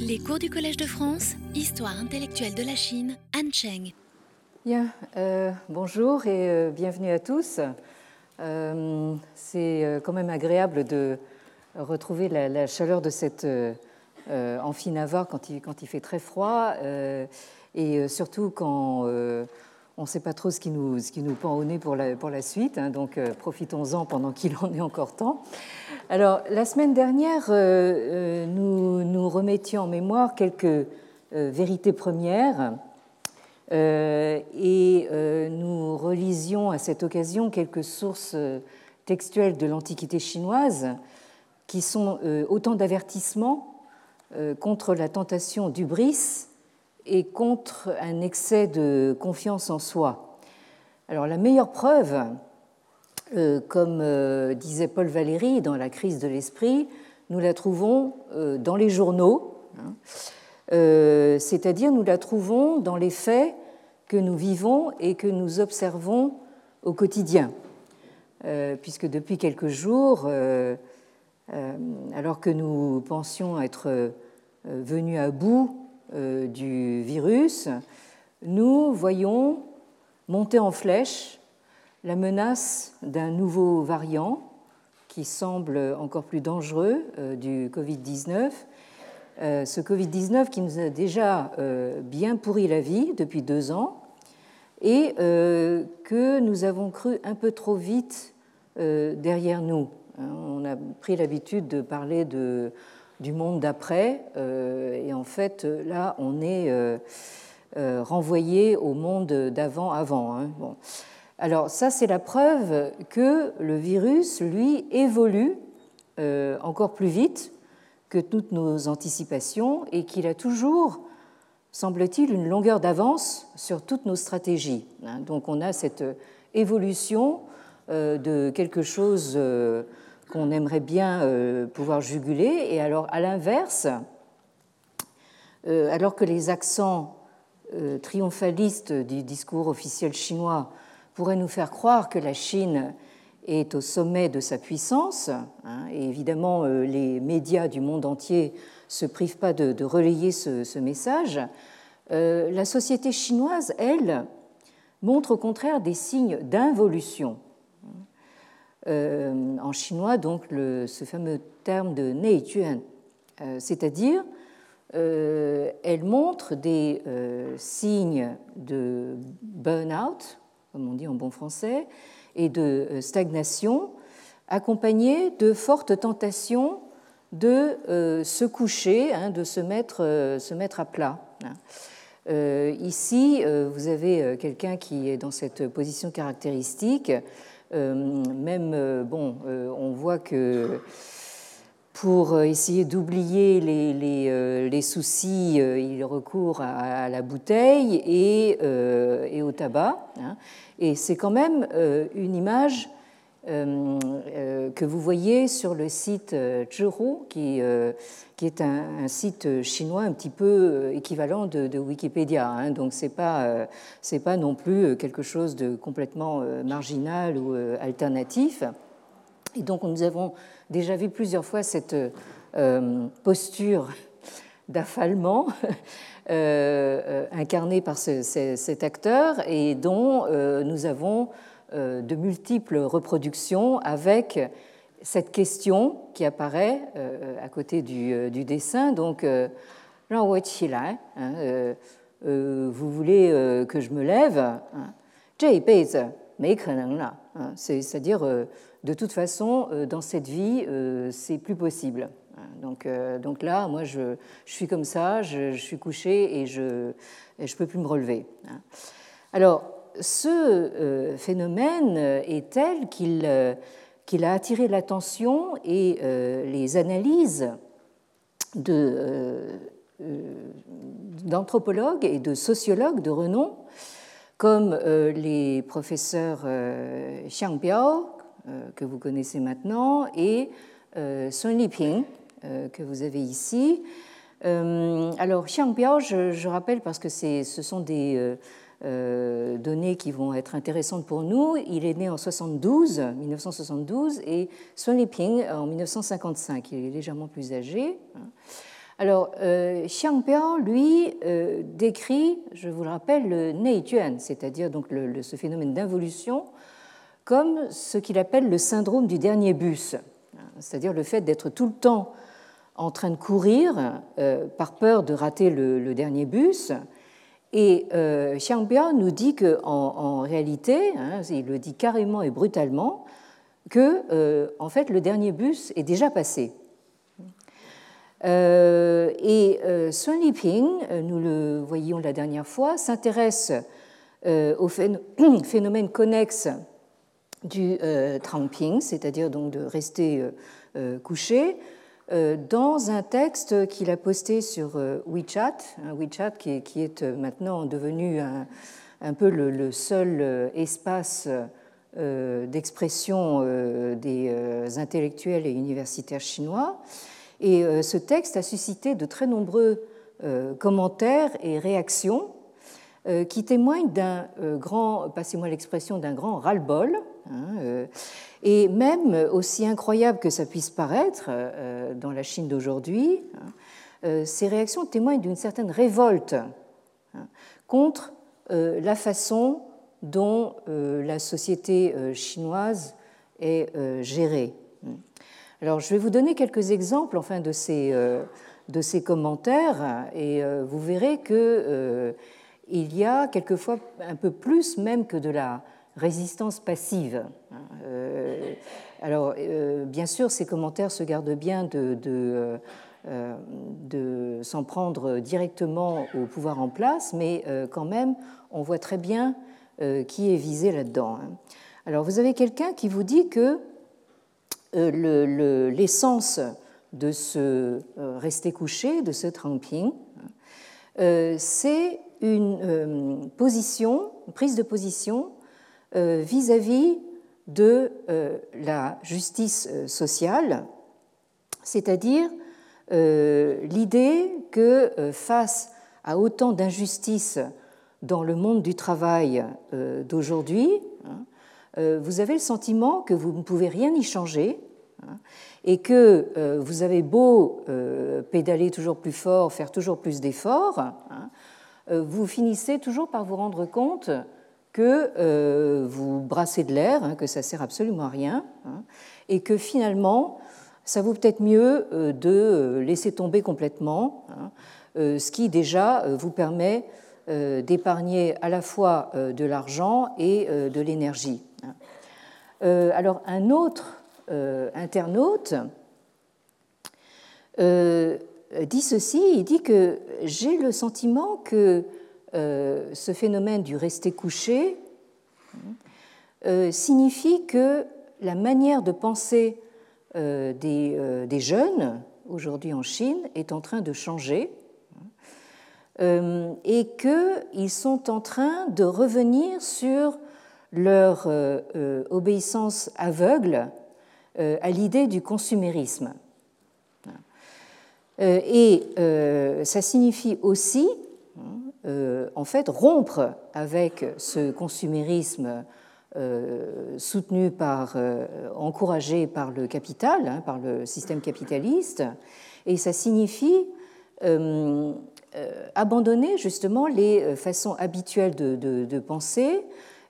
Les cours du Collège de France, Histoire intellectuelle de la Chine, Anne Cheng. Bien, euh, bonjour et euh, bienvenue à tous. Euh, c'est quand même agréable de retrouver la, chaleur de cette amphi Navarre quand il, quand il fait très froid et surtout quand on ne sait pas trop ce qui nous, pend au nez pour la, suite. hein, donc euh, profitons-en pendant qu'il en est encore temps. Alors, la semaine dernière, euh, euh, nous, nous remettions en mémoire quelques vérités premières et nous relisions à cette occasion quelques sources textuelles de l'Antiquité chinoise qui sont autant d'avertissements contre la tentation d'ubris et contre un excès de confiance en soi. Alors la meilleure preuve, euh, comme euh, disait Paul Valéry dans La crise de l'esprit, nous la trouvons euh, dans les journaux, hein. C'est-à-dire nous la trouvons dans les faits que nous vivons et que nous observons au quotidien. Puisque depuis quelques jours, alors que nous pensions être venus à bout du virus, nous voyons monter en flèche la menace d'un nouveau variant qui semble encore plus dangereux euh, du Covid-19. Euh, ce Covid-19 qui nous a déjà euh, bien pourri la vie depuis deux ans et euh, que nous avons cru un peu trop vite euh, derrière nous. Hein, On a pris l'habitude de parler de, du monde d'après euh, et en fait là on est euh, euh, renvoyé au monde d'avant-avant. hein. Bon. Alors ça c'est la preuve que le virus, lui, évolue encore plus vite que toutes nos anticipations et qu'il a toujours, semble-t-il, une longueur d'avance sur toutes nos stratégies. hein. Donc on a cette évolution de quelque chose qu'on aimerait bien euh, pouvoir juguler. Et alors, à l'inverse, euh, alors que les accents euh, triomphalistes du discours officiel chinois pourraient nous faire croire que la Chine est au sommet de sa puissance, hein, et évidemment les médias du monde entier se privent pas de, relayer ce, message, la société chinoise, elle, montre au contraire des signes d'involution. Euh, en chinois, donc, ce fameux terme de neijuan, euh, c'est-à-dire euh, elle montre des signes de burn-out, comme on dit en bon français, et de stagnation, accompagnés de fortes tentations de se coucher, hein, de se mettre, à plat. ici, vous avez quelqu'un qui est dans cette position caractéristique. Euh, même, euh, bon, euh, on voit que pour essayer d'oublier les, soucis, il recourt à, la bouteille et, au tabac. hein. Et c'est quand même une image que vous voyez sur le site euh, Zhihu, qui, euh, qui est un, site chinois un petit peu euh, équivalent de, Wikipédia. hein. donc c'est pas euh, c'est pas non plus euh, quelque chose de complètement euh, marginal ou euh, alternatif. Et donc nous avons déjà vu plusieurs fois cette euh, posture d'affalement euh, euh, incarnée par ce- ce- cet acteur et dont euh, nous avons euh, euh, de multiples reproductions avec cette question qui apparaît euh, à côté du, euh, dessin, donc hein, hein, vous voulez que je me lève hein? c'est-à-dire de toute façon dans cette vie c'est plus possible. Donc, donc là, moi, je, suis comme ça, je, suis couché et je ne peux plus me relever. Alors, ce euh, phénomène est tel qu'il euh, qu'il a attiré l'attention et euh, les analyses d'anthropologues et de sociologues de renom, comme les professeurs Xiang Biao, que vous connaissez maintenant, et Sun Liping, que vous avez ici. Alors, Xiang Biao, je, rappelle parce que ce sont des euh, données qui vont être intéressantes pour nous. Il est né en 72, 1972 et Sun Liping en 1955. Il est légèrement plus âgé. hein. Alors, euh, Xiangbiao, lui, euh, décrit, je vous le rappelle, le Neijuan, c'est-à-dire donc ce phénomène d'involution, comme ce qu'il appelle le syndrome du dernier bus, c'est-à-dire le fait d'être tout le temps en train de courir par peur de rater le, dernier bus. Et euh, Xiangbiao nous dit qu'en en, réalité, hein, il le dit carrément et brutalement, que en fait le dernier bus est déjà passé. Euh, et euh, Sun Liping, euh, nous le voyions la dernière fois, s'intéresse au phénomène connexe du tramping, c'est-à-dire donc de rester couché, dans un texte qu'il a posté sur WeChat, un WeChat qui est, maintenant devenu un, peu le, seul espace d'expression des intellectuels et universitaires chinois. Et euh, ce texte a suscité de très nombreux euh, commentaires et réactions euh, qui témoignent d'un grand, passez-moi l'expression, d'un grand ras-le-bol. Hein, et même, aussi incroyable que ça puisse paraître dans la Chine d'aujourd'hui, hein, ces réactions témoignent d'une certaine révolte hein, contre la façon dont la société chinoise est gérée. Alors, je vais vous donner quelques exemples enfin, de, ces, euh, de ces commentaires et euh, vous verrez qu'il euh, y a quelquefois un peu plus même que de la résistance passive. alors, bien sûr, ces commentaires se gardent bien de, de, s'en prendre directement au pouvoir en place, mais quand même, on voit très bien qui est visé là-dedans. Hein. Alors, vous avez quelqu'un qui vous dit que euh, l'essence de ce euh, rester couché, de ce tramping, euh, c'est une position, une prise de position vis-à-vis de la justice sociale, c'est-à-dire l'idée que face à autant d'injustices dans le monde du travail d'aujourd'hui, hein, vous avez le sentiment que vous ne pouvez rien y changer Hein, et que euh, vous avez beau euh, pédaler toujours plus fort, faire toujours plus d'efforts, hein, euh, vous finissez toujours par vous rendre compte que vous brassez de l'air, hein, que ça sert absolument à rien, et que finalement, ça vaut peut-être mieux de laisser tomber complètement, ce qui déjà vous permet d'épargner à la fois de l'argent et de l'énergie. Alors un autre euh, internaute euh, dit ceci, il dit que j'ai le sentiment que euh, ce phénomène du rester couché signifie que la manière de penser des, des, jeunes aujourd'hui en Chine est en train de changer et qu'ils sont en train de revenir sur leur obéissance aveugle euh, à l'idée du consumérisme. Euh, et euh, ça signifie aussi, en fait, rompre avec ce consumérisme soutenu par, encouragé par le capital, hein, par le système capitaliste, et ça signifie abandonner justement les façons habituelles de penser,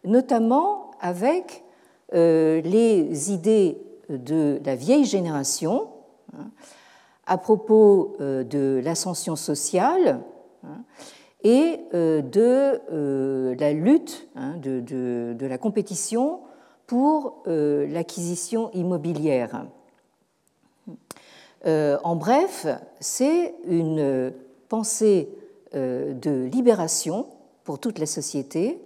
notamment avec les idées de la vieille génération hein, à propos euh, de l'ascension sociale hein, et euh, de euh, la lutte, hein, de, la compétition pour l'acquisition immobilière. En bref, c'est une pensée de libération pour toute la société,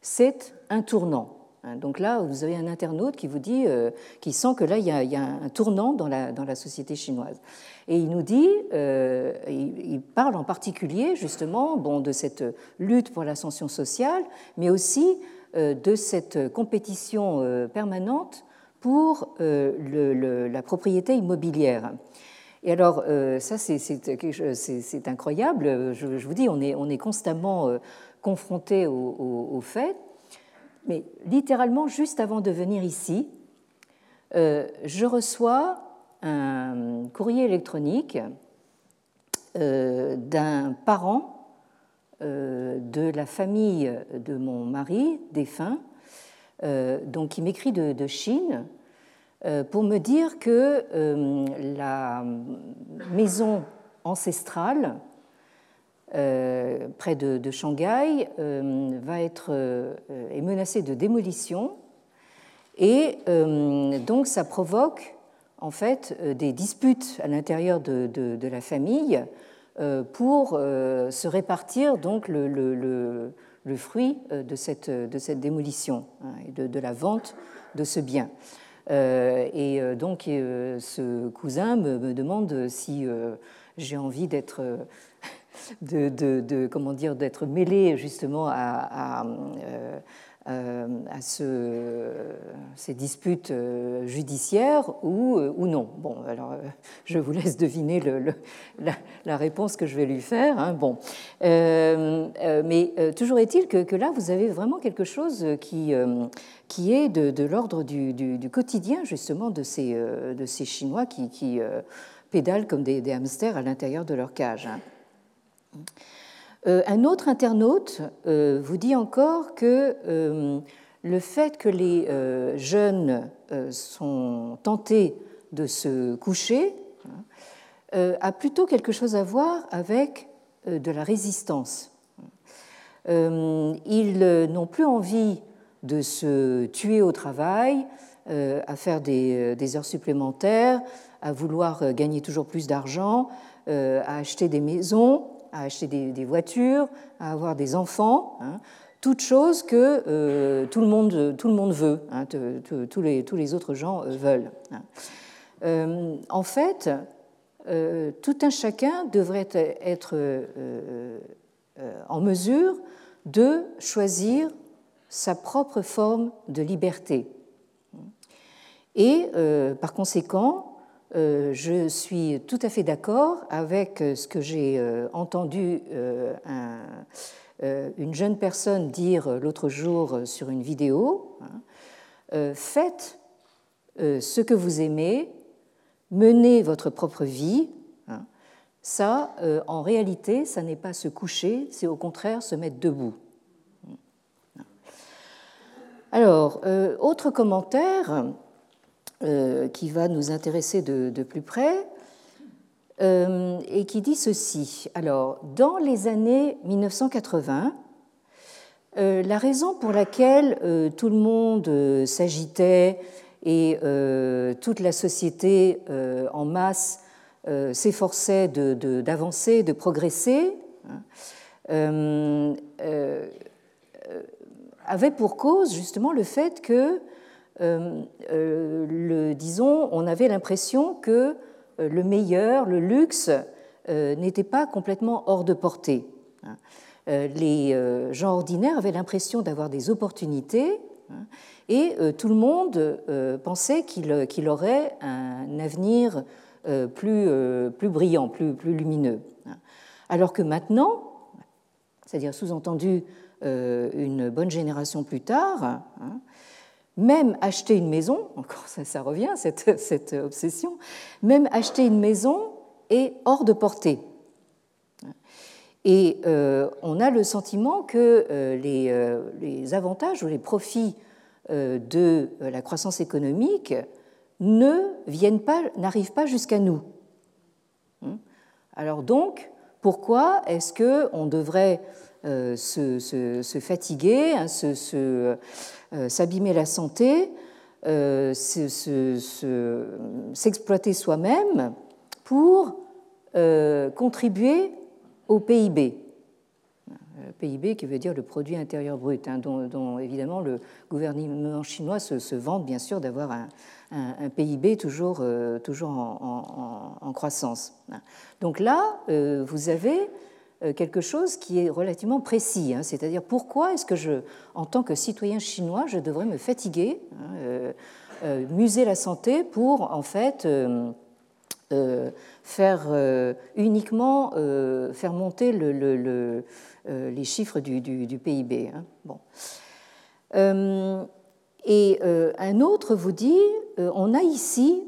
c'est un tournant. Hein, donc là, vous avez un internaute qui vous dit, euh, qui sent que là, il y a, un tournant dans la, société chinoise. Et il nous dit, euh, il, parle en particulier justement bon, de cette lutte pour l'ascension sociale, mais aussi euh, de cette compétition permanente pour la propriété immobilière. Et alors, ça, c'est incroyable. Je, vous dis, on est, on est constamment confronté au, au fait mais littéralement juste avant de venir ici, euh, je reçois un courrier électronique d'un parent de la famille de mon mari défunt, donc qui m'écrit de, Chine pour me dire que la maison ancestrale près de, Shanghai va être est menacée de démolition et donc ça provoque en fait euh, des disputes à l'intérieur de, la famille euh, pour euh, se répartir donc le, le, fruit de cette, de cette démolition hein, et de, la vente de ce bien. et donc ce cousin me, demande si j'ai envie d'être de, comment dire d'être mêlé justement à, euh, à ces disputes euh, judiciaires ou, euh, non. Bon, alors je vous laisse deviner la, réponse que je vais lui faire. Hein. Bon, mais toujours est-il que, là, vous avez vraiment quelque chose qui, qui est de, l'ordre du, quotidien, justement, de ces, de ces Chinois qui, pédalent comme des, des, hamsters à l'intérieur de leur cage. Hein. Euh, un autre internaute euh, vous dit encore que euh, le fait que les jeunes sont tentés de se coucher a plutôt quelque chose à voir avec de la résistance. Ils n'ont plus envie de se tuer au travail, à faire des, heures supplémentaires, à vouloir gagner toujours plus d'argent, à acheter des maisons à acheter des, voitures, à avoir des enfants, hein, toutes choses que euh, tout, le monde, tout le monde veut, hein, tous, les, tous les autres gens euh, veulent. Hein. Euh, en fait, tout un chacun devrait être en mesure de choisir sa propre forme de liberté. Et par conséquent, je suis tout à fait d'accord avec euh, ce que j'ai euh, entendu une jeune personne dire l'autre jour sur une vidéo. Hein. Faites ce que vous aimez, menez votre propre vie. Hein. Ça, en réalité, ça n'est pas se coucher, c'est au contraire se mettre debout. Alors, autre commentaire euh, qui va nous intéresser de, plus près euh, et qui dit ceci. Alors, dans les années 1980, euh, la raison pour laquelle tout le monde s'agitait et toute la société en masse s'efforçait d'avancer, de, progresser, hein, avait pour cause justement le fait que le, disons, on avait l'impression que euh, le meilleur, le luxe, n'était pas complètement hors de portée. Hein. Les gens ordinaires avaient l'impression d'avoir des opportunités hein, et tout le monde pensait qu'il aurait un avenir plus, brillant, plus, plus lumineux. Hein. Alors que maintenant, c'est-à-dire sous-entendu une bonne génération plus tard, même acheter une maison, encore ça, revient, cette, obsession, même acheter une maison est hors de portée. Et euh, on a le sentiment que euh, les, euh, les, avantages ou les profits de la croissance économique ne viennent pas, n'arrivent pas jusqu'à nous. Hein? Alors donc, pourquoi est-ce qu'on devrait se, se, fatiguer, hein, euh, s'abîmer la santé, euh, s'exploiter soi-même pour euh, contribuer au PIB. PIB qui veut dire le produit intérieur brut, hein, dont, évidemment le gouvernement chinois se, vante bien sûr d'avoir un, PIB toujours, toujours en, croissance. Donc là, vous avez euh, quelque chose qui est relativement précis, hein. c'est-à-dire pourquoi est-ce que je, en tant que citoyen chinois, je devrais me fatiguer, hein, euh, euh, muser la santé pour en fait faire uniquement faire monter le, les chiffres du, PIB. Hein. Bon. et un autre vous dit, on a ici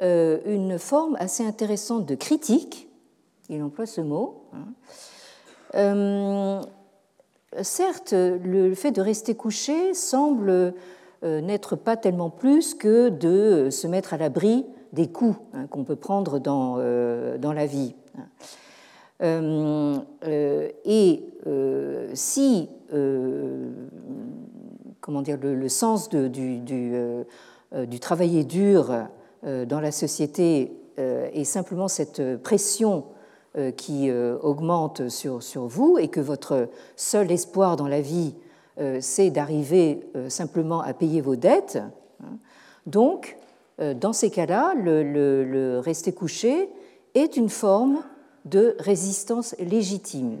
une forme assez intéressante de critique Il emploie ce mot. Hein. certes, le fait de rester couché semble n'être pas tellement plus que de se mettre à l'abri des coups hein, qu'on peut prendre dans, dans la vie. et si comment dire, le, sens du, du, du, travailler dur dans la société est simplement cette pression qui augmente sur, sur, vous et que votre seul espoir dans la vie, c'est d'arriver simplement à payer vos dettes. Hein. Donc, dans ces cas-là, le, rester couché est une forme de résistance légitime.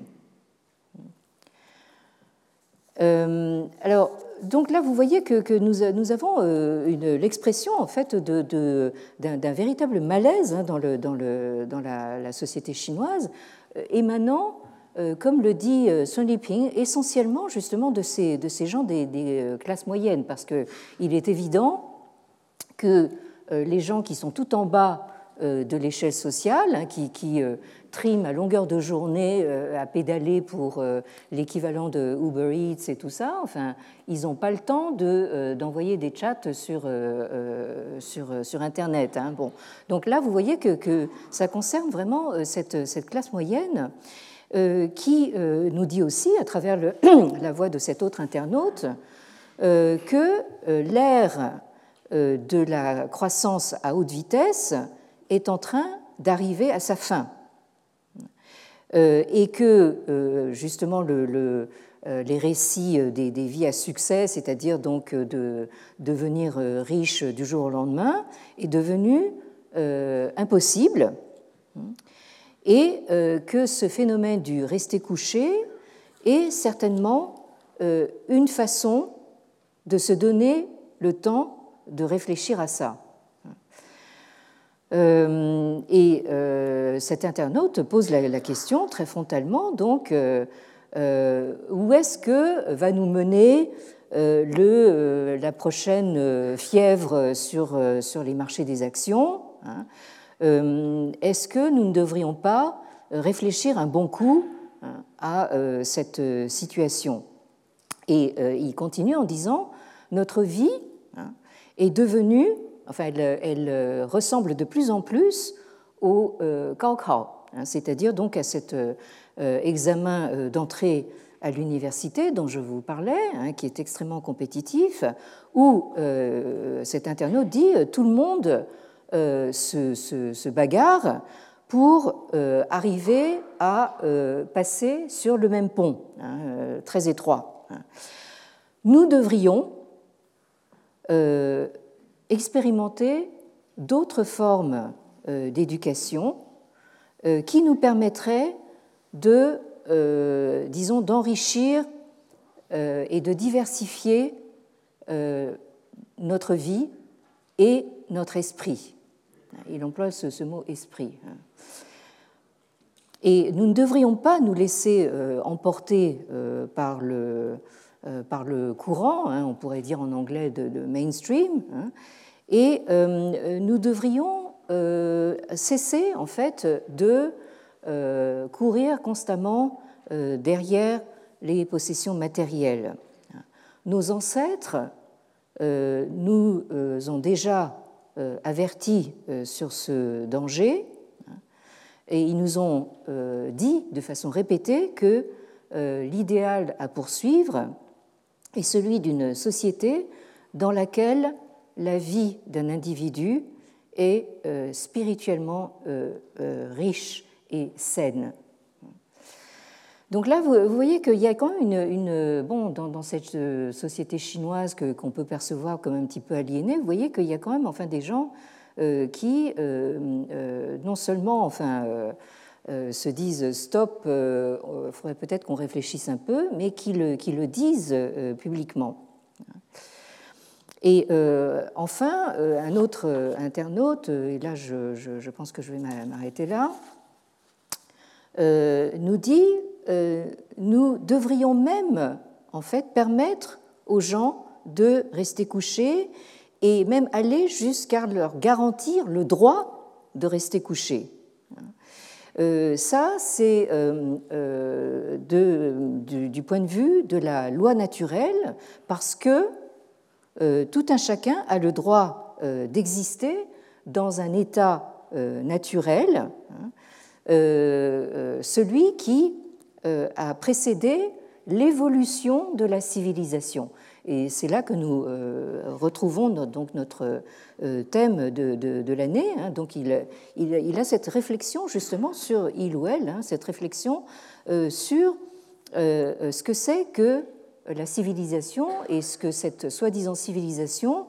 alors, donc là, vous voyez que, nous, avons euh, l'expression en fait d'un véritable malaise hein, dans, la, société chinoise, euh, émanant, euh, comme le dit Sun Liping, essentiellement justement de ces, gens des, classes moyennes, parce qu'il est évident que les gens qui sont tout en bas de l'échelle sociale, hein, qui, à longueur de journée euh, à pédaler pour euh, l'équivalent de Uber Eats et tout ça. Enfin, ils n'ont pas le temps euh, d'envoyer des chats sur, sur, sur Internet. Hein. Bon. Donc là, vous voyez que, ça concerne vraiment cette, cette classe moyenne qui nous dit aussi, à travers la voix de cet autre internaute, que l'ère de la croissance à haute vitesse est en train d'arriver à sa fin. Euh, et que euh, justement euh, les récits des, vies à succès, c'est-à-dire donc de devenir riche du jour au lendemain, est devenu impossible et que ce phénomène du rester couché est certainement une façon de se donner le temps de réfléchir à ça. Euh, et euh, cet internaute pose la, question très frontalement, donc, euh, où est-ce que va nous mener la prochaine fièvre sur, sur les marchés des actions hein. Est-ce que nous ne devrions pas réfléchir un bon coup hein, à cette situation? Et il continue en disant, notre vie hein, est devenue enfin, elle, euh, ressemble de plus en plus au euh, Gaokao, hein, c'est-à-dire donc à cet euh, examen d'entrée à l'université dont je vous parlais, hein, qui est extrêmement compétitif, où cet internaute dit tout le monde se, bagarre pour arriver à passer sur le même pont, hein, très étroit. Nous devrions expérimenter d'autres formes euh, d'éducation euh, qui nous permettraient de, euh, disons, d'enrichir et de diversifier notre vie et notre esprit. Il emploie ce, mot esprit. Hein. Et nous ne devrions pas nous laisser emporter par le, par le courant, hein, on pourrait dire en anglais de, mainstream, hein, et euh, nous devrions euh, cesser en fait de courir constamment derrière les possessions matérielles. Nos ancêtres nous ont déjà avertis sur ce danger hein, et ils nous ont dit de façon répétée que l'idéal à poursuivre est celui d'une société dans laquelle la vie d'un individu est euh, spirituellement euh, euh, riche et saine. Donc là, vous, voyez qu'il y a quand même une, bon, dans, cette société chinoise qu'on peut percevoir comme un petit peu aliénée, vous voyez qu'il y a quand même enfin des gens qui non seulement enfin se disent stop, il euh, faudrait peut-être qu'on réfléchisse un peu, mais qui le, disent euh, publiquement. Et enfin, un autre internaute, et là je, pense que je vais m'arrêter là, nous dit nous devrions même en fait permettre aux gens de rester couchés et même aller jusqu'à leur garantir le droit de rester couchés. Ça, c'est du, du, point de vue de la loi naturelle, parce que tout un chacun a le droit d'exister dans un état naturel, hein, celui qui a précédé l'évolution de la civilisation. Et c'est là que nous euh, retrouvons donc notre euh, thème de, l'année. Hein. Donc il, il, a cette réflexion justement sur il ou elle, hein, cette réflexion euh, sur ce que c'est que la civilisation et ce que cette soi-disant civilisation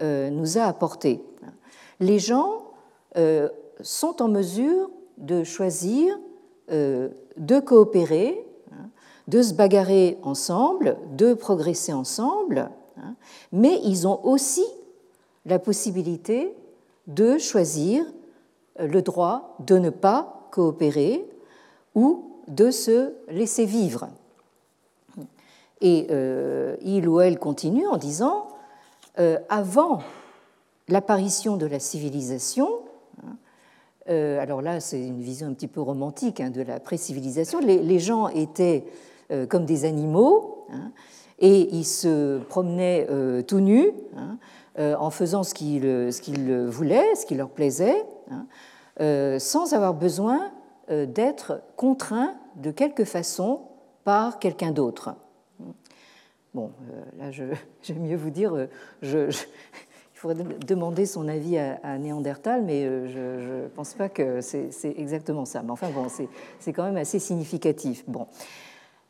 nous a apporté. Les gens sont en mesure de choisir de coopérer de se bagarrer ensemble, de progresser ensemble, hein, mais ils ont aussi la possibilité de choisir le droit de ne pas coopérer ou de se laisser vivre. Et euh, il ou elle continue en disant, euh, avant l'apparition de la civilisation, hein, euh, alors là c'est une vision un petit peu romantique hein, de la pré-civilisation, les, gens étaient euh, comme des animaux, hein, et ils se promenaient euh, tout nus hein, euh, en faisant ce qu'ils voulaient, ce qui leur plaisait, hein, sans avoir besoin d'être contraints de quelque façon par quelqu'un d'autre. Bon, là, j'aime mieux vous dire, il faudrait demander son avis à, Néandertal, mais je ne pense pas que c'est exactement ça. Mais enfin, bon, c'est quand même assez significatif. Bon.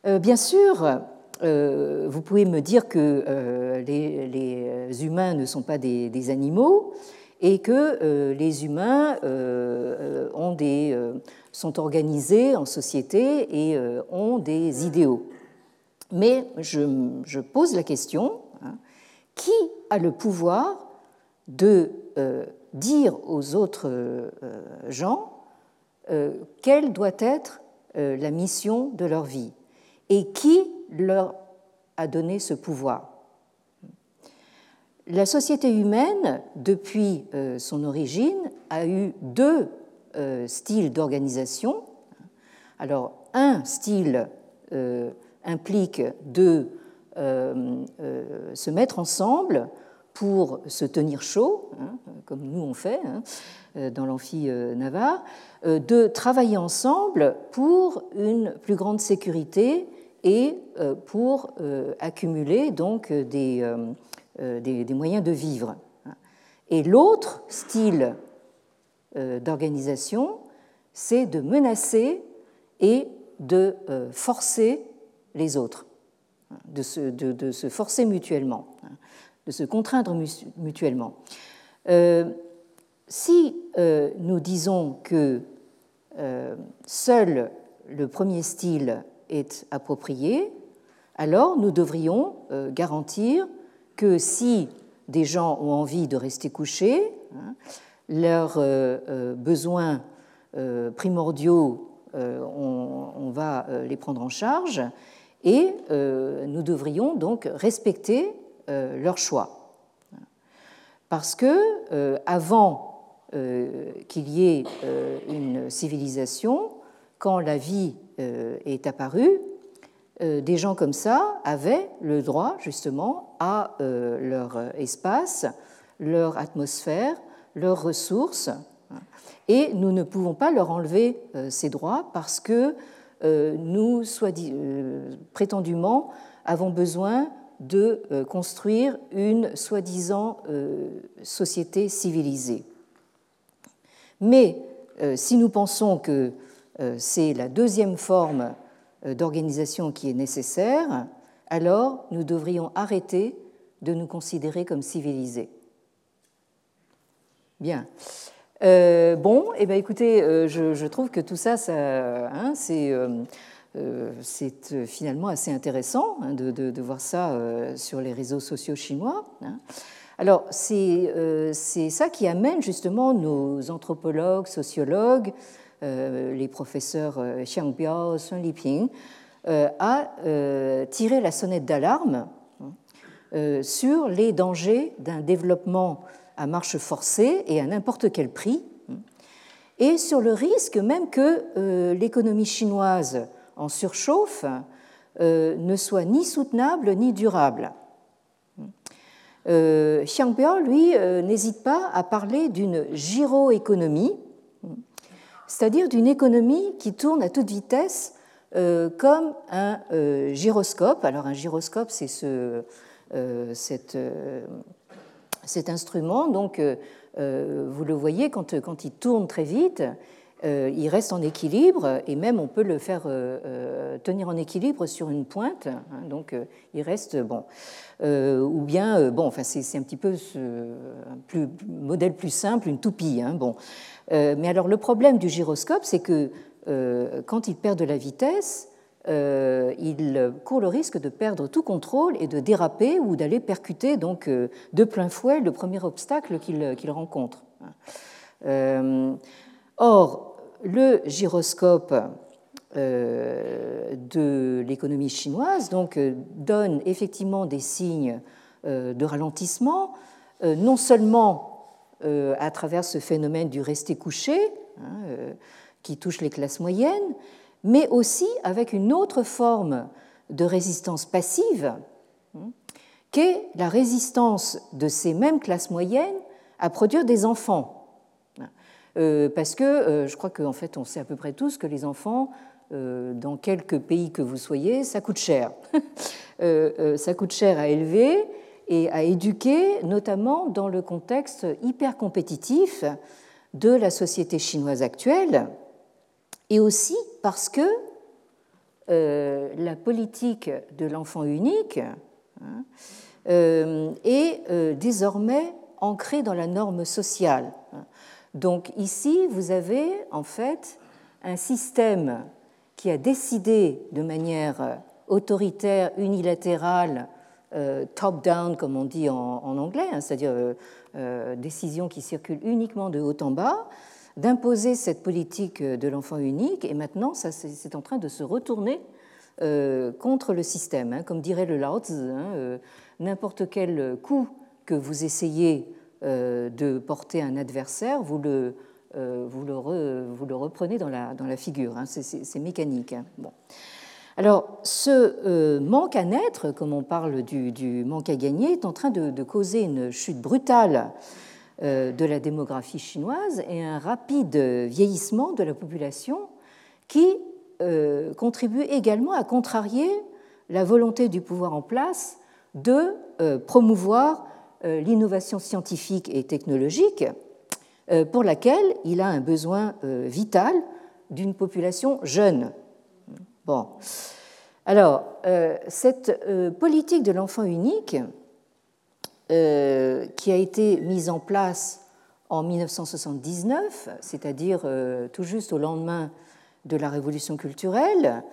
Euh, bien sûr, euh, vous pouvez me dire que euh, les, humains ne sont pas des, animaux et que les humains sont organisés en société et ont des idéaux. Mais je, pose la question, hein, qui a le pouvoir de dire aux autres gens quelle doit être la mission de leur vie? Et qui leur a donné ce pouvoir? La société humaine, depuis euh, son origine, a eu deux euh, styles d'organisation. Alors, un style euh, implique de se mettre ensemble pour se tenir chaud, hein, comme nous on fait hein, dans l'amphi Navarre, de travailler ensemble pour une plus grande sécurité et euh, pour euh, accumuler donc euh, des, des, moyens de vivre. Et l'autre style d'organisation, c'est de menacer et de forcer les autres, de se, de, de se forcer mutuellement, de se contraindre mutuellement. si nous disons que seul le premier style est approprié, alors nous devrions euh, garantir que si des gens ont envie de rester couchés, hein, leurs euh, euh, besoins primordiaux, on, va les prendre en charge et nous devrions donc respecter leur choix. Parce que avant qu'il y ait une civilisation, quand la vie est apparu, euh, des gens comme ça avaient le droit justement à euh, leur espace, leur atmosphère, leurs ressources. Et nous ne pouvons pas leur enlever ces droits parce que nous, soit prétendument, avons besoin de construire une soi-disant société civilisée. Mais si nous pensons que euh, c'est la deuxième forme euh, d'organisation qui est nécessaire, alors nous devrions arrêter de nous considérer comme civilisés. Bien. Euh, bon, eh bien, écoutez, je, trouve que tout ça, hein, c'est finalement assez intéressant hein, de, voir ça sur les réseaux sociaux chinois. Hein. Alors, c'est ça qui amène justement nos anthropologues, sociologues, euh, les professeurs euh, Xiang Biao, Sun Liping, euh, a tiré la sonnette d'alarme hein, sur les dangers d'un développement à marche forcée et à n'importe quel prix. Hein. et sur le risque même que l'économie chinoise en surchauffe ne soit ni soutenable ni durable. Xiang Biao, lui, n'hésite pas à parler d'une gyroéconomie, c'est-à-dire d'une économie qui tourne à toute vitesse euh, comme un euh, gyroscope. Alors un gyroscope, c'est ce, euh, cet instrument. Donc vous le voyez, quand, quand, il tourne très vite, il reste en équilibre et même on peut le faire tenir en équilibre sur une pointe. Hein, donc il reste bon. ou bien, bon, enfin c'est un petit peu un plus, modèle plus simple, une toupie. Hein, bon. Mais alors le problème du gyroscope, c'est que euh, quand il perd de la vitesse, euh, il court le risque de perdre tout contrôle et de déraper ou d'aller percuter donc euh, de plein fouet le premier obstacle qu'il rencontre. or, le gyroscope de l'économie chinoise donne effectivement des signes de ralentissement, non seulement à travers ce phénomène du rester couché, hein, qui touche les classes moyennes, mais aussi avec une autre forme de résistance passive, hein, qu'est la résistance de ces mêmes classes moyennes à produire des enfants. Euh, parce que euh, je crois qu'en fait, on sait à peu près tous que les enfants, euh, dans quelques pays que vous soyez, ça coûte cher. ça coûte cher à élever et à éduquer, notamment dans le contexte hyper compétitif de la société chinoise actuelle, et aussi parce que euh, la politique de l'enfant unique hein, euh, est euh, désormais ancrée dans la norme sociale. Donc ici, vous avez en fait un système qui a décidé de manière autoritaire, unilatérale, top-down, comme on dit en, anglais, hein, c'est-à-dire décision qui circule uniquement de haut en bas, d'imposer cette politique de l'enfant unique, et maintenant, ça, c'est en train de se retourner euh, contre le système. Hein. Comme dirait le Lao hein, euh, n'importe quel coup que vous essayez euh, de porter à un adversaire, vous le, vous le, vous le reprenez dans la, dans la figure. C'est mécanique. Bon. Alors, ce manque à naître, comme on parle du, manque à gagner, est en train de, causer une chute brutale euh, de la démographie chinoise et un rapide vieillissement de la population qui euh, contribue également à contrarier la volonté du pouvoir en place de euh, promouvoir l'innovation scientifique et technologique pour laquelle il a un besoin vital d'une population jeune. Alors, cette politique de l'enfant unique euh, qui a été mise en place en 1979, c'est-à-dire euh, tout juste au lendemain de la révolution culturelle,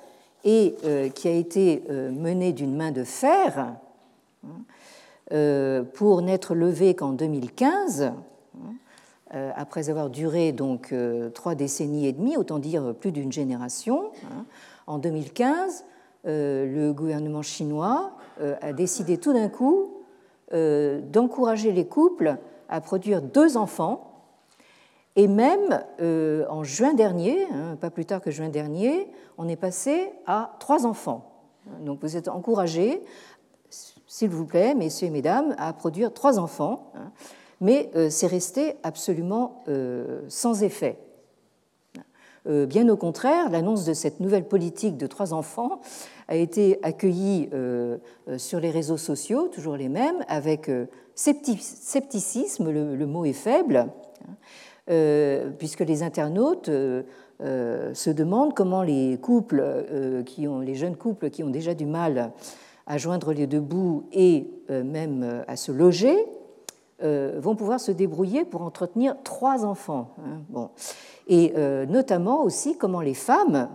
et euh, qui a été menée d'une main de fer hein, pour n'être levée qu'en 2015, hein, après avoir duré donc trois décennies et demie, autant dire plus d'une génération. En 2015, le gouvernement chinois a décidé tout d'un coup euh, d'encourager les couples à produire deux enfants. Et même euh, en juin dernier, hein, pas plus tard que juin dernier, on est passé à trois enfants. Donc vous êtes encouragés, s'il vous plaît, messieurs et mesdames, à produire trois enfants. Hein. mais euh, c'est resté absolument sans effet. Bien au contraire, l'annonce de cette nouvelle politique de trois enfants a été accueilli euh, euh, sur les réseaux sociaux, toujours les mêmes, avec euh, scepticisme, le, mot est faible, hein, puisque les internautes se demandent comment les couples, les jeunes couples qui ont déjà du mal à joindre les deux bouts et même à se loger, vont pouvoir se débrouiller pour entretenir trois enfants. Hein, bon. Et notamment aussi comment les femmes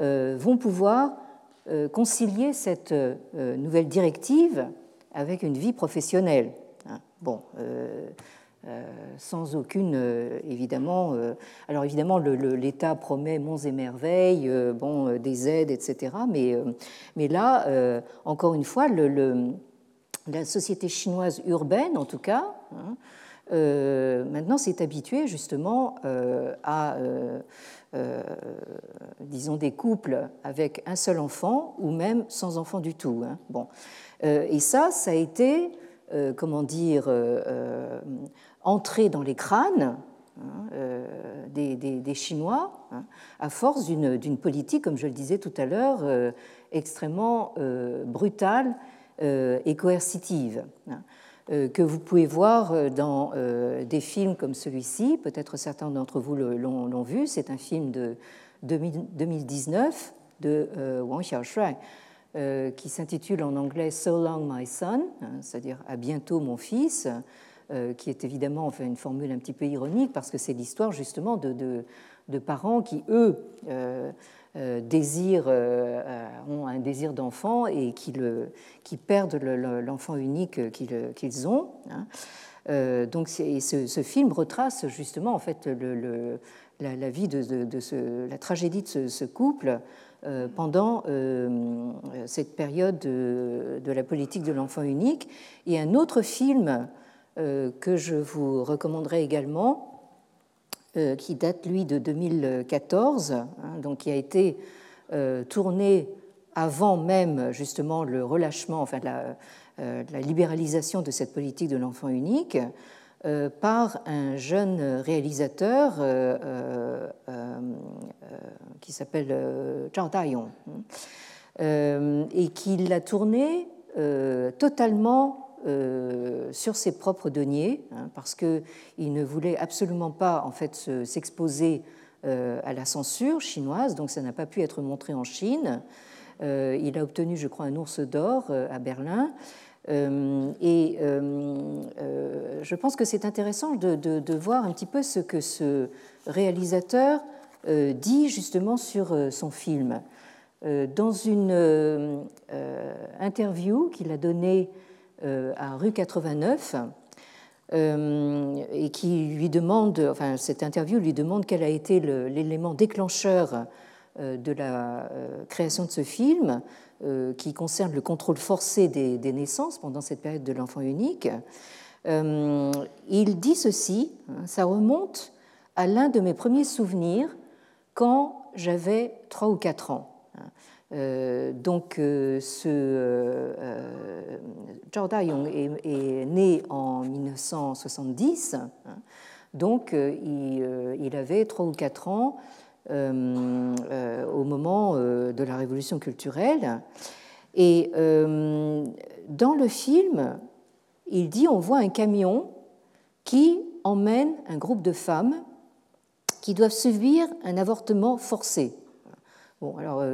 vont pouvoir euh, concilier cette euh, nouvelle directive avec une vie professionnelle. Hein. Bon, euh, sans aucune, évidemment. alors évidemment, l'État promet monts et merveilles, bon, des aides, etc. Mais, mais là, encore une fois, le, la société chinoise urbaine, en tout cas, hein, maintenant s'est habitué justement à, disons, des couples avec un seul enfant ou même sans enfant du tout. Hein. Bon. et ça, ça a été, comment dire, entré dans les crânes Hein, euh, des, Chinois, à force d'une politique, comme je le disais tout à l'heure, euh, extrêmement euh, brutale et coercitive, hein, que vous pouvez voir dans des films comme celui-ci. Peut-être certains d'entre vous l'ont vu. C'est un film de 2019 de Wang Xiaoshui. qui s'intitule en anglais So Long My Son, c'est-à-dire À bientôt mon fils, euh, qui est évidemment enfin, une formule un petit peu ironique parce que c'est l'histoire justement de, parents qui, eux, euh, euh, désirent, ont un désir d'enfant et qui, perdent l'enfant unique qu'ils ont. Hein. donc ce, film retrace justement en fait la, vie de, la tragédie de ce, couple pendant cette période de, la politique de l'enfant unique. Et un autre film euh, que je vous recommanderai également, euh, qui date lui de 2014, hein, donc qui a été euh, tourné avant même justement le relâchement, enfin la, la libéralisation de cette politique de l'enfant unique, par un jeune réalisateur qui s'appelle Zhao Dayong, hein, et qui l'a tourné totalement euh, sur ses propres deniers, hein, parce qu'il ne voulait absolument pas en fait s'exposer euh, à la censure chinoise, donc ça n'a pas pu être montré en Chine. Euh, il a obtenu, je crois, un ours d'or à Berlin. et je pense que c'est intéressant de, voir un petit peu ce que ce réalisateur dit justement sur son film. Dans une interview qu'il a donnée à rue 89 euh, et qui lui demande, enfin cette interview lui demande quel a été l'élément déclencheur euh, de la création de ce film qui concerne le contrôle forcé des, naissances pendant cette période de l'enfant unique. Il dit ceci, hein, ça remonte à l'un de mes premiers souvenirs quand j'avais 3 ou 4 ans. Euh, donc, euh, ce euh, Zhao Dayong est, né en 1970, hein. donc il, avait 3 ou 4 ans au moment de la révolution culturelle. Et dans le film, il dit on voit un camion qui emmène un groupe de femmes qui doivent subir un avortement forcé. Bon, alors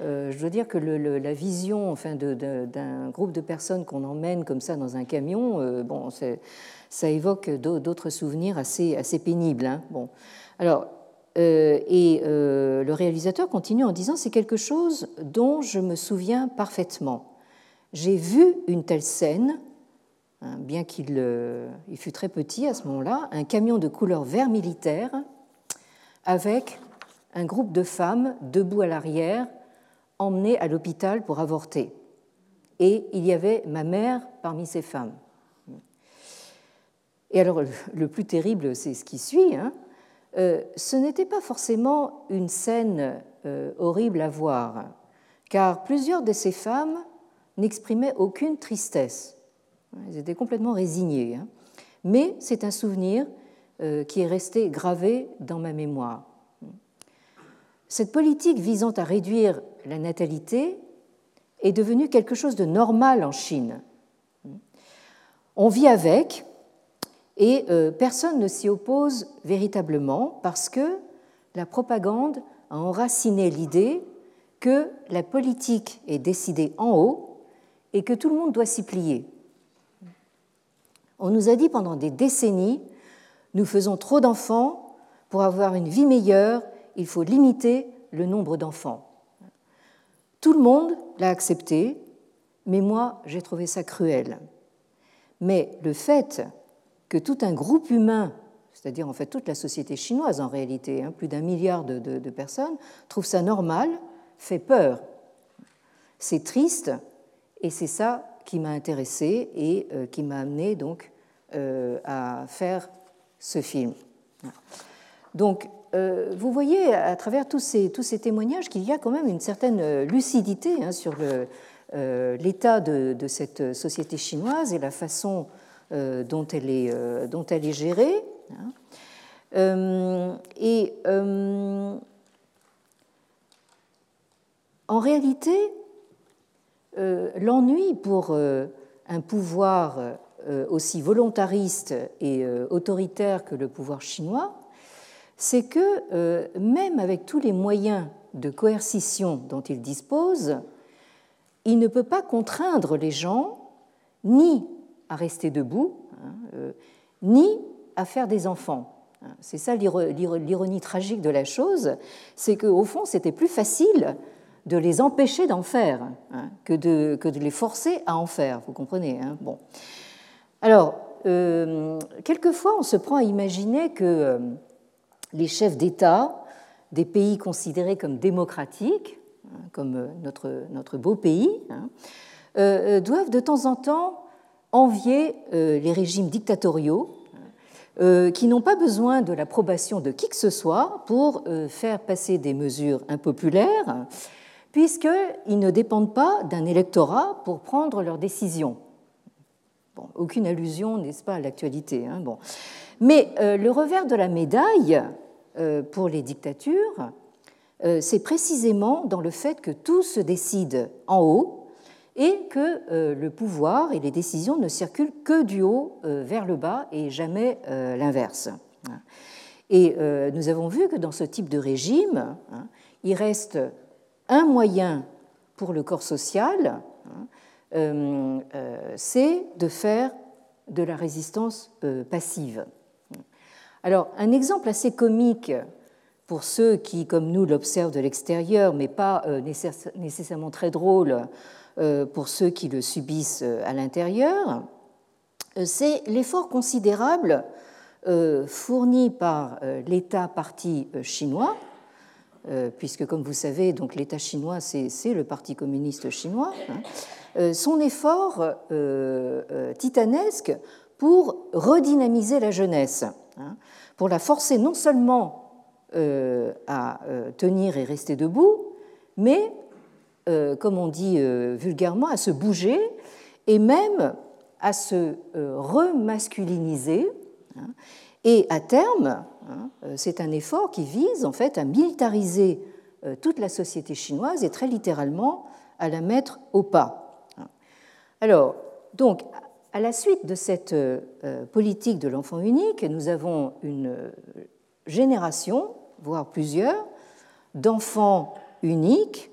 euh, je dois dire que la vision enfin, d'un groupe de personnes qu'on emmène comme ça dans un camion, euh, bon, ça évoque d'autres souvenirs assez, assez pénibles. Hein. Bon. Alors, euh, et le réalisateur continue en disant c'est quelque chose dont je me souviens parfaitement. J'ai vu une telle scène, hein, bien qu'il il fût très petit à ce moment-là, un camion de couleur vert militaire avec un groupe de femmes debout à l'arrière emmenée à l'hôpital pour avorter. Et il y avait ma mère parmi ces femmes. Et alors, le plus terrible, c'est ce qui suit. Hein. Euh, ce n'était pas forcément une scène euh, horrible à voir, car plusieurs de ces femmes n'exprimaient aucune tristesse. Elles étaient complètement résignées. Hein. Mais c'est un souvenir euh, qui est resté gravé dans ma mémoire. Cette politique visant à réduire la natalité est devenue quelque chose de normal en Chine. On vit avec et euh, personne ne s'y oppose véritablement parce que la propagande a enraciné l'idée que la politique est décidée en haut et que tout le monde doit s'y plier. On nous a dit pendant des décennies, nous faisons trop d'enfants, pour avoir une vie meilleure, il faut limiter le nombre d'enfants. Tout le monde l'a accepté, mais moi, j'ai trouvé ça cruel. Mais le fait que tout un groupe humain, c'est-à-dire en fait toute la société chinoise en réalité, hein, plus d'un milliard de, personnes, trouve ça normal, fait peur. C'est triste, et c'est ça qui m'a intéressé et euh, qui m'a amené donc à faire ce film. Donc, vous voyez à travers tous ces, témoignages qu'il y a quand même une certaine lucidité hein, sur l'état de, cette société chinoise et la façon dont elle, est, gérée. Hein. et en réalité, euh, l'ennui pour euh, un pouvoir euh, aussi volontariste et autoritaire que le pouvoir chinois, c'est que même avec tous les moyens de coercition dont il dispose, il ne peut pas contraindre les gens ni à rester debout, hein, ni à faire des enfants. C'est ça l'ironie tragique de la chose, c'est qu'au fond, c'était plus facile de les empêcher d'en faire hein, que, de, les forcer à en faire, vous comprenez hein bon. Alors, euh, quelquefois, on se prend à imaginer que euh, les chefs d'État des pays considérés comme démocratiques, hein, comme euh, notre, beau pays, doivent de temps en temps envier les régimes dictatoriaux qui n'ont pas besoin de l'approbation de qui que ce soit pour faire passer des mesures impopulaires puisqu'ils ne dépendent pas d'un électorat pour prendre leurs décisions. aucune allusion, n'est-ce pas, à l'actualité. Hein. Mais euh, le revers de la médaille euh, pour les dictatures, euh, c'est précisément dans le fait que tout se décide en haut et que le pouvoir et les décisions ne circulent que du haut vers le bas et jamais l'inverse. Et nous avons vu que dans ce type de régime, hein, il reste un moyen pour le corps social, hein, c'est de faire de la résistance passive. Alors, un exemple assez comique pour ceux qui, comme nous, l'observent de l'extérieur, mais pas nécessairement très drôle pour ceux qui le subissent à l'intérieur, c'est l'effort considérable fourni par l'État parti chinois euh, puisque comme vous savez, donc l'État chinois, c'est le Parti communiste chinois, hein, euh, son effort euh, titanesque pour redynamiser la jeunesse, hein, pour la forcer non seulement à tenir et rester debout, mais, comme on dit vulgairement, à se bouger et même à se remasculiniser. Hein, et à terme, hein, euh, c'est un effort qui vise en fait à militariser euh, toute la société chinoise et très littéralement à la mettre au pas. Alors, donc, à la suite de cette euh, politique de l'enfant unique, nous avons une génération, voire plusieurs, d'enfants uniques,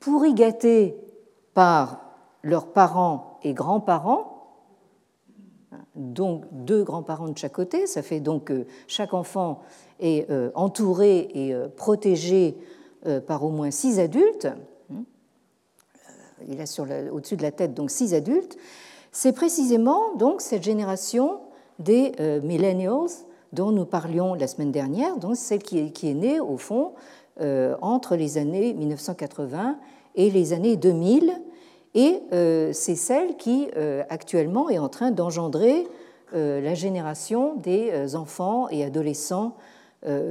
pourri gâtés par leurs parents et grands-parents, donc deux grands-parents de chaque côté. Ça fait donc que chaque enfant est euh, entouré et euh, protégé euh, par au moins six adultes. Il a au-dessus de la tête donc six adultes. C'est précisément donc cette génération des millennials dont nous parlions la semaine dernière, donc celle qui est, née au fond entre les années 1980 et les années 2000 et euh, c'est celle qui euh, actuellement est en train d'engendrer euh, la génération des enfants et adolescents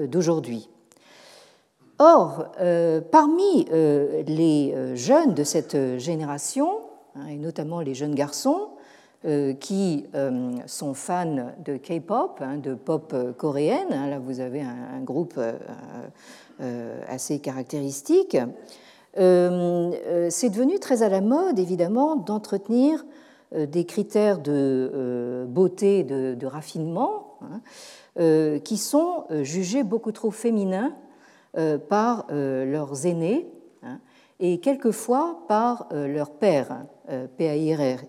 d'aujourd'hui. Or, parmi les jeunes de cette génération, hein, et notamment les jeunes garçons, qui sont fans de K-pop, hein, de pop coréenne, hein, là vous avez un groupe assez caractéristique, euh, euh, c'est devenu très à la mode, évidemment, d'entretenir euh, des critères de beauté, de, raffinement, qui sont jugés beaucoup trop féminins par leurs aînés et quelquefois par leur père, PAIRS.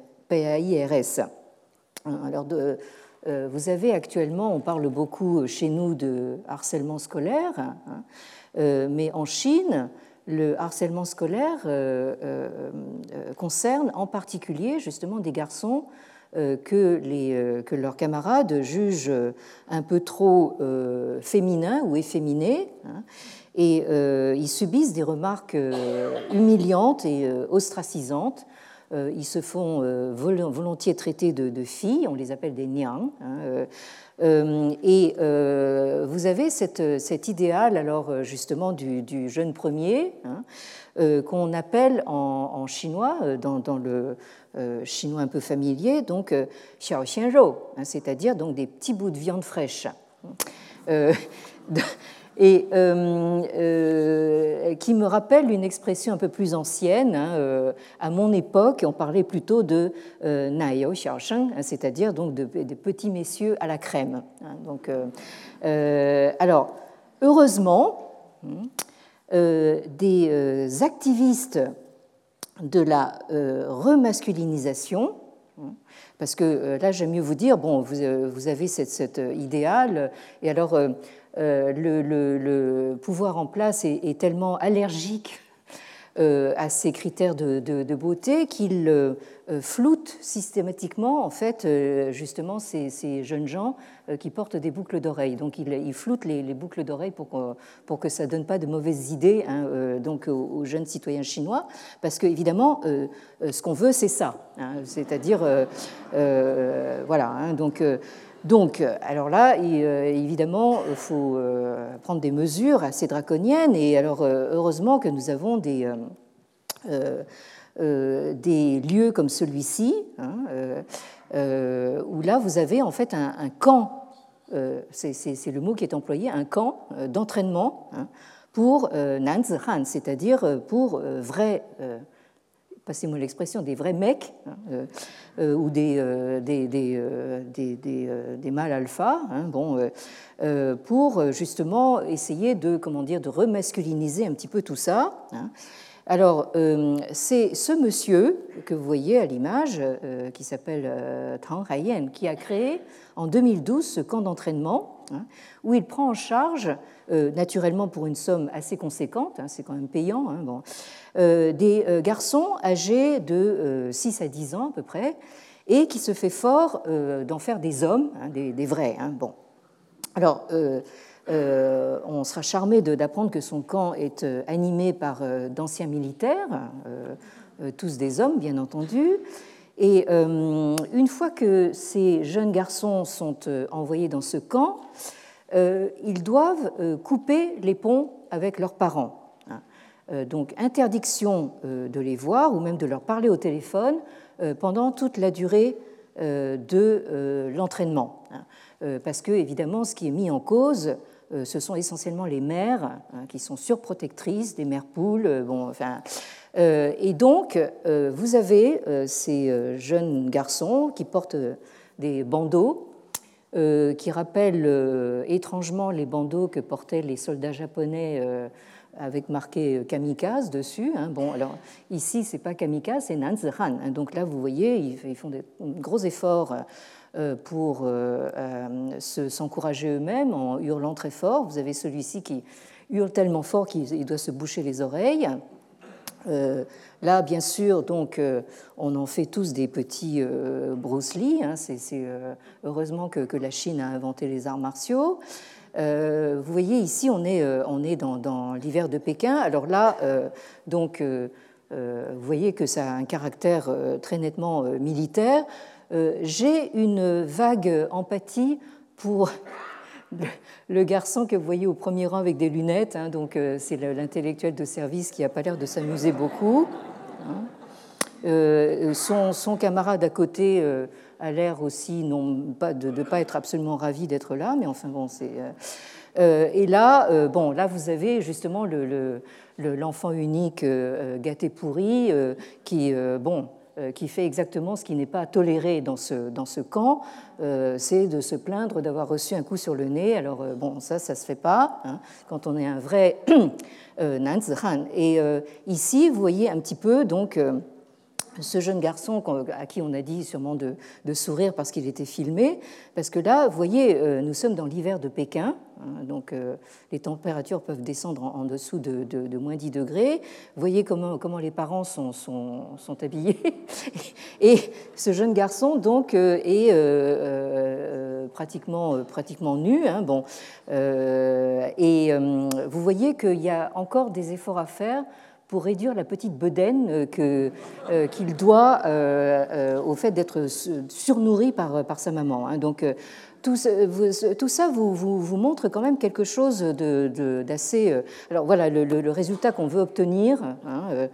Alors, de, vous avez actuellement, on parle beaucoup chez nous de harcèlement scolaire, hein, mais en Chine, le harcèlement scolaire euh, euh, euh, concerne en particulier justement des garçons que, leurs camarades jugent un peu trop féminins ou efféminés. Et ils subissent des remarques humiliantes et ostracisantes ils se font volontiers traiter de, filles, on les appelle des niang. Hein, et vous avez cet idéal, alors justement, du, jeune premier, hein, qu'on appelle en, chinois, dans, le chinois un peu familier, donc xiao xianrou, hein, c'est-à-dire des petits bouts de viande fraîche. Et euh, euh, qui me rappelle une expression un peu plus ancienne. Hein, euh, à mon époque, on parlait plutôt de naio xiaosheng, hein, c'est-à-dire donc de, petits messieurs à la crème. Hein. donc, alors, heureusement, des activistes de la remasculinisation, parce que là, j'aime mieux vous dire, bon, vous, avez cet idéal, et alors euh, le, pouvoir en place est, tellement allergique euh, à ces critères de, beauté qu'il euh, floute systématiquement en fait justement ces, jeunes gens qui portent des boucles d'oreilles. Donc il, floute les, boucles d'oreilles pour, que, pour que ça donne pas de mauvaises idées hein, donc aux, jeunes citoyens chinois, parce que évidemment ce qu'on veut c'est ça, hein, c'est-à-dire voilà hein, donc donc, euh, alors là, euh, évidemment, il faut euh, prendre des mesures assez draconiennes. Et alors, heureusement que nous avons des, des lieux comme celui-ci, hein, où là, vous avez en fait un, camp, c'est le mot qui est employé, un camp d'entraînement hein, pour Nanzhan, c'est-à-dire pour vrais passez-moi l'expression, des vrais mecs hein, euh, euh, ou des, euh, des, des, mâles alpha, hein, bon, pour justement essayer de, comment dire, de remasculiniser un petit peu tout ça. Hein. Alors, c'est ce monsieur que vous voyez à l'image, qui s'appelle Tang Haiyan, qui a créé en 2012 ce camp d'entraînement, où il prend en charge, naturellement pour une somme assez conséquente, c'est quand même payant, bon, euh, des euh, garçons âgés de 6 euh, à 10 ans à peu près, et qui se fait fort d'en faire des hommes, hein, des, vrais. Hein, bon. Alors, on sera charmé d'apprendre que son camp est animé par d'anciens militaires, tous des hommes, bien entendu. Et une fois que ces jeunes garçons sont envoyés dans ce camp, ils doivent couper les ponts avec leurs parents. Euh, donc interdiction euh, de les voir ou même de leur parler au téléphone euh, pendant toute la durée de l'entraînement. Hein. Parce que, évidemment, ce qui est mis en cause, ce sont essentiellement les mères hein, qui sont surprotectrices, des mères poules. Bon, enfin, et donc, vous avez ces jeunes garçons qui portent des bandeaux qui rappellent étrangement les bandeaux que portaient les soldats japonais avec marqué kamikaze dessus. Hein. Bon, alors ici, c'est pas kamikaze, c'est Nanzhan. Hein. Donc là, vous voyez, ils font des gros efforts euh, pour euh, euh, s'encourager eux-mêmes en hurlant très fort. Vous avez celui-ci qui hurle tellement fort qu'il doit se boucher les oreilles. Là, bien sûr, donc, on en fait tous des petits Bruce Lee. Hein. c'est heureusement que, la Chine a inventé les arts martiaux. Euh, vous voyez ici, on est, euh, on est dans, l'hiver de Pékin. Alors là, euh, donc, vous voyez que ça a un caractère très nettement militaire. J'ai une vague empathie pour le garçon que vous voyez au premier rang avec des lunettes. Hein. donc, c'est l'intellectuel de service qui n'a pas l'air de s'amuser beaucoup. Hein. son, son, camarade à côté a l'air aussi non pas de ne pas être absolument ravi d'être là, mais enfin bon, c'est. Euh, euh, et là, euh, bon, là vous avez justement le, l'enfant unique gâté pourri qui, bon, qui fait exactement ce qui n'est pas toléré dans ce, dans ce camp, c'est de se plaindre d'avoir reçu un coup sur le nez. Alors, bon, ça, ça ne se fait pas hein, quand on est un vrai Nanzhan. Et ici, vous voyez un petit peu, donc, ce jeune garçon à qui on a dit sûrement de, sourire parce qu'il était filmé, parce que là, vous voyez, euh, nous sommes dans l'hiver de Pékin, hein, donc euh, les températures peuvent descendre en, dessous de, moins 10 degrés. Vous voyez comment, les parents sont habillés. Et ce jeune garçon, donc, euh, est pratiquement, pratiquement nu. Hein, bon, et vous voyez qu'il y a encore des efforts à faire pour réduire la petite bedaine qu'il doit au fait d'être surnourri par, sa maman. Hein. Donc tout, ça vous, montre quand même quelque chose d'assez. Alors voilà, le, résultat qu'on veut obtenir, hein,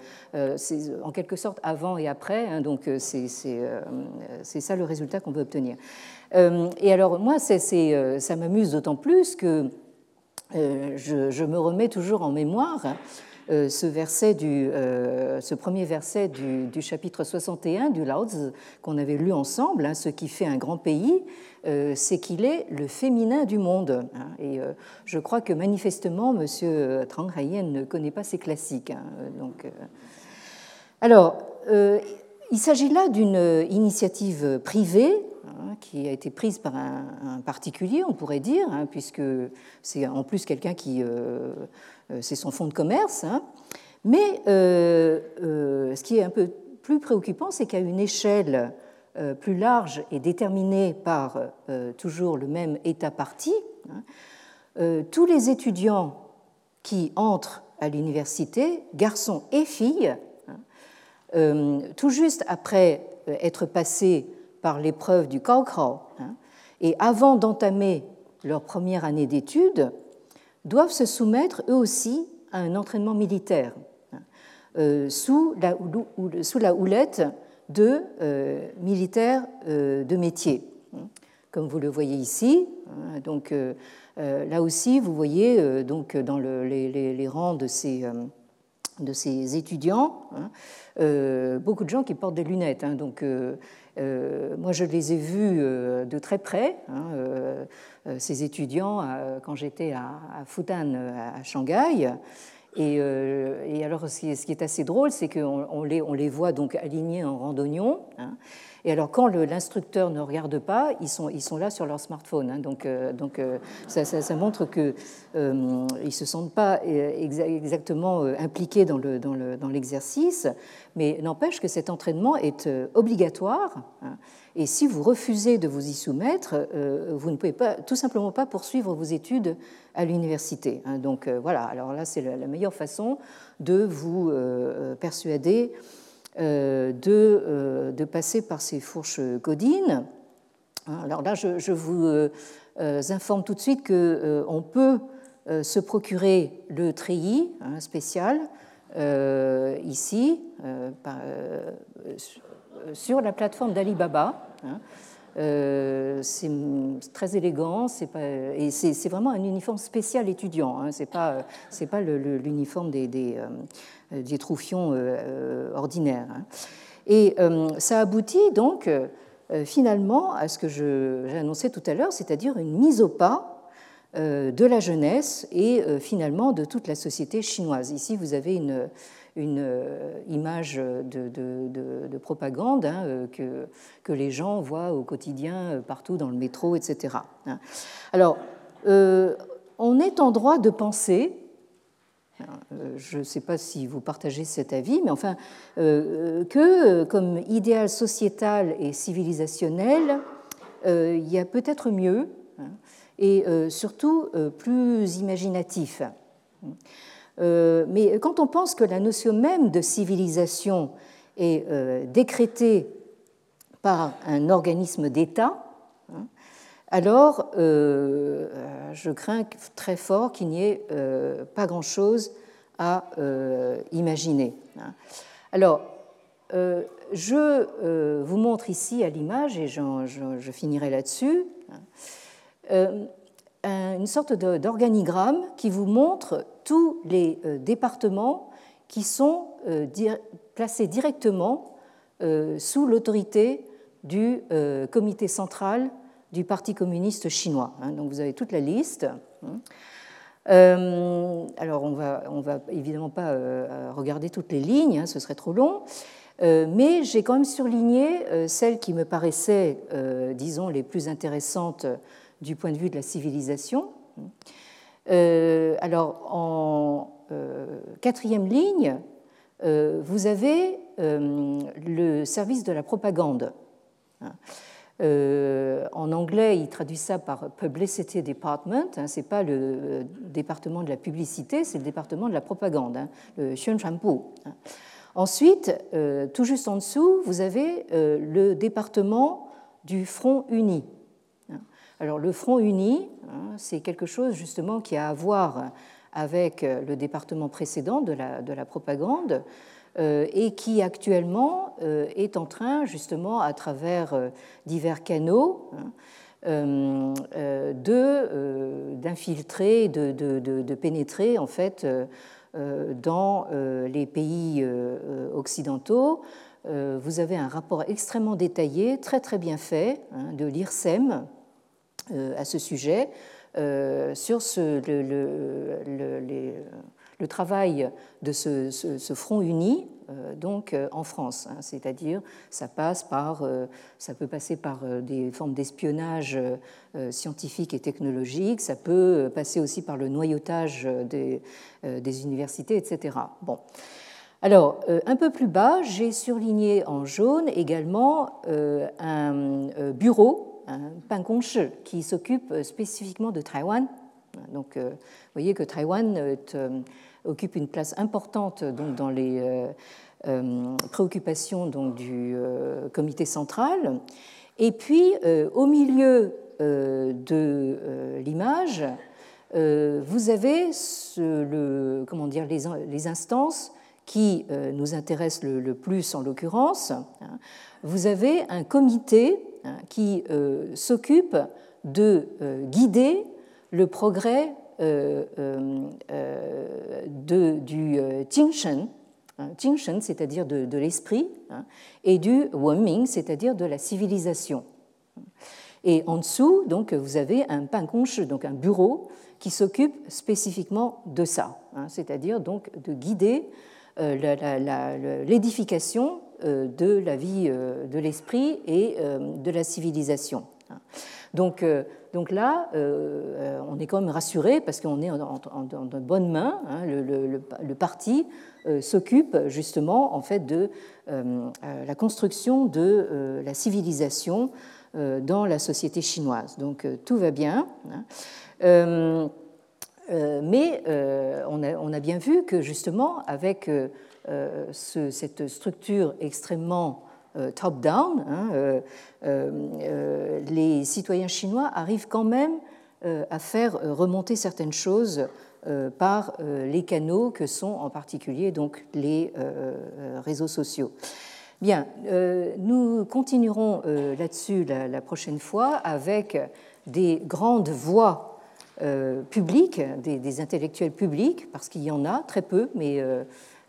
c'est en quelque sorte avant et après, hein, donc c'est ça le résultat qu'on veut obtenir. Et alors moi, ça m'amuse d'autant plus que euh, je, me remets toujours en mémoire euh, du, euh, ce premier verset du, chapitre 61 du Laozi qu'on avait lu ensemble. Hein, ce qui fait un grand pays, c'est qu'il est le féminin du monde. Hein. et je crois que manifestement, M. Trang Hayen ne connaît pas ces classiques. Hein, donc, alors, il s'agit là d'une initiative privée qui a été prise par un, particulier, on pourrait dire, puisque c'est en plus quelqu'un qui. Euh, euh, c'est son fonds de commerce. Hein. Mais euh, ce qui est un peu plus préoccupant, c'est qu'à une échelle plus large et déterminée par toujours le même État parti, tous les étudiants qui entrent à l'université, garçons et filles, tout juste après être passés par l'épreuve du Kaokao, hein, et avant d'entamer leur première année d'études, doivent se soumettre eux aussi à un entraînement militaire hein, euh, sous, la, houlette de euh, militaires euh, de métier, hein, comme vous le voyez ici. donc là aussi, vous voyez donc dans le, les, les, rangs de ces de ces étudiants, beaucoup de gens qui portent des lunettes. donc, euh, moi, je les ai vus euh, de très près, hein, euh, ces étudiants, quand j'étais à, Fudan, à Shanghai. Et, alors, ce qui est assez drôle, c'est qu'on les, on les voit donc alignés en randonnion. Et alors, quand l'instructeur ne regarde pas, ils sont, ils sont là sur leur smartphone. Hein. donc, euh, donc euh, ça, montre qu'ils euh, ne se sentent pas exactement impliqués dans l'exercice, le, dans mais n'empêche que cet entraînement est obligatoire. Hein. et si vous refusez de vous y soumettre, vous ne pouvez pas, tout simplement pas poursuivre vos études à l'université. Hein. donc voilà, alors là, c'est la, meilleure façon de vous persuader euh, de, euh, de, passer par ces fourches codines. Alors là, je, vous euh, informe tout de suite qu'on peut se procurer le treillis hein, spécial ici sur la plateforme d'Alibaba. Hein. C'est très élégant, pas, et c'est vraiment un uniforme spécial étudiant. Hein, c'est pas c'est pas l'uniforme des, des, euh, troufions euh, euh, ordinaires. Hein. Et ça aboutit donc finalement à ce que j'ai annoncé tout à l'heure, c'est-à-dire une mise au pas de la jeunesse et finalement de toute la société chinoise. Ici, vous avez une, une image de, de, propagande hein, que, que, les gens voient au quotidien partout dans le métro, etc. Hein. Alors, on est en droit de penser euh, je ne sais pas si vous partagez cet avis, mais enfin, euh, que comme idéal sociétal et civilisationnel, euh, il y a peut-être mieux hein, et surtout plus imaginatif. Mais quand on pense que la notion même de civilisation est décrétée par un organisme d'État, hein, alors euh, je crains très fort qu'il n'y ait euh, pas grand-chose à euh, imaginer. Hein. Alors, je vous montre ici à l'image, et je, finirai là-dessus, hein, une sorte d'organigramme qui vous montre tous les départements qui sont placés directement sous l'autorité du comité central du Parti communiste chinois. Hein. donc vous avez toute la liste. Hein. Euh, alors on va, on va évidemment pas euh, regarder toutes les lignes, hein, ce serait trop long, euh, mais j'ai quand même surligné celles qui me paraissaient, disons, les plus intéressantes du point de vue de la civilisation. alors en quatrième ligne, vous avez le service de la propagande. en anglais, il traduit ça par Publicity Department. Hein, ce n'est pas le département de la publicité, c'est le département de la propagande, hein, le. Hein. Ensuite, tout juste en dessous, vous avez le département du Front uni. Alors le Front uni, c'est quelque chose justement qui a à voir avec le département précédent de la, de la propagande euh, et qui actuellement euh, est en train justement à travers euh, divers canaux hein, d'infiltrer, de, pénétrer en fait dans les pays occidentaux. Vous avez un rapport extrêmement détaillé, très très bien fait, hein, de l'IRSEM à ce sujet, sur ce, le, travail de ce, front uni euh, donc euh, en France, hein. c'est-à-dire ça passe par, euh, ça peut passer par des formes d'espionnage scientifique et technologique, ça peut passer aussi par le noyautage des, des universités, etc. Bon. Alors, un peu plus bas, j'ai surligné en jaune également un bureau, un Panconche, qui s'occupe spécifiquement de Taïwan. Donc, vous voyez que Taïwan occupe une place importante donc, dans les euh, euh, préoccupations donc, du euh, comité central. Et puis, au milieu de l'image, vous avez le, comment dire, les, instances qui nous intéressent le, plus en l'occurrence. Hein. Vous avez un comité qui s'occupe de guider le progrès euh, euh, euh, du Jingshen, hein, Jingshen c'est-à-dire de, l'esprit, hein, et du Wenming, c'est-à-dire de la civilisation. Et en dessous, donc, vous avez un panconche, donc un bureau, qui s'occupe spécifiquement de ça, hein, c'est-à-dire donc de guider l'édification de la vie de l'esprit et de la civilisation. Donc, euh, donc là, euh, on est quand même rassuré parce qu'on est en, de bonnes mains. Hein. le, parti euh, s'occupe justement en fait de la construction de la civilisation dans la société chinoise. Donc tout va bien. Hein. mais on, a, bien vu que justement, avec cette structure extrêmement euh, top-down, hein, euh, euh, les citoyens chinois arrivent quand même à faire remonter certaines choses par les canaux que sont en particulier donc les réseaux sociaux. Bien, nous continuerons là-dessus la, prochaine fois avec des grandes voix publiques, des, intellectuels publics, parce qu'il y en a très peu, mais,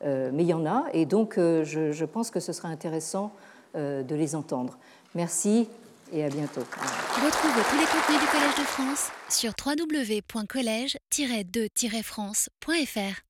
mais il y en a, et donc je, je pense que ce sera intéressant euh, de les entendre. Merci et à bientôt. Retrouvez tous les contenus du Collège de France sur www.colège-2-france.fr.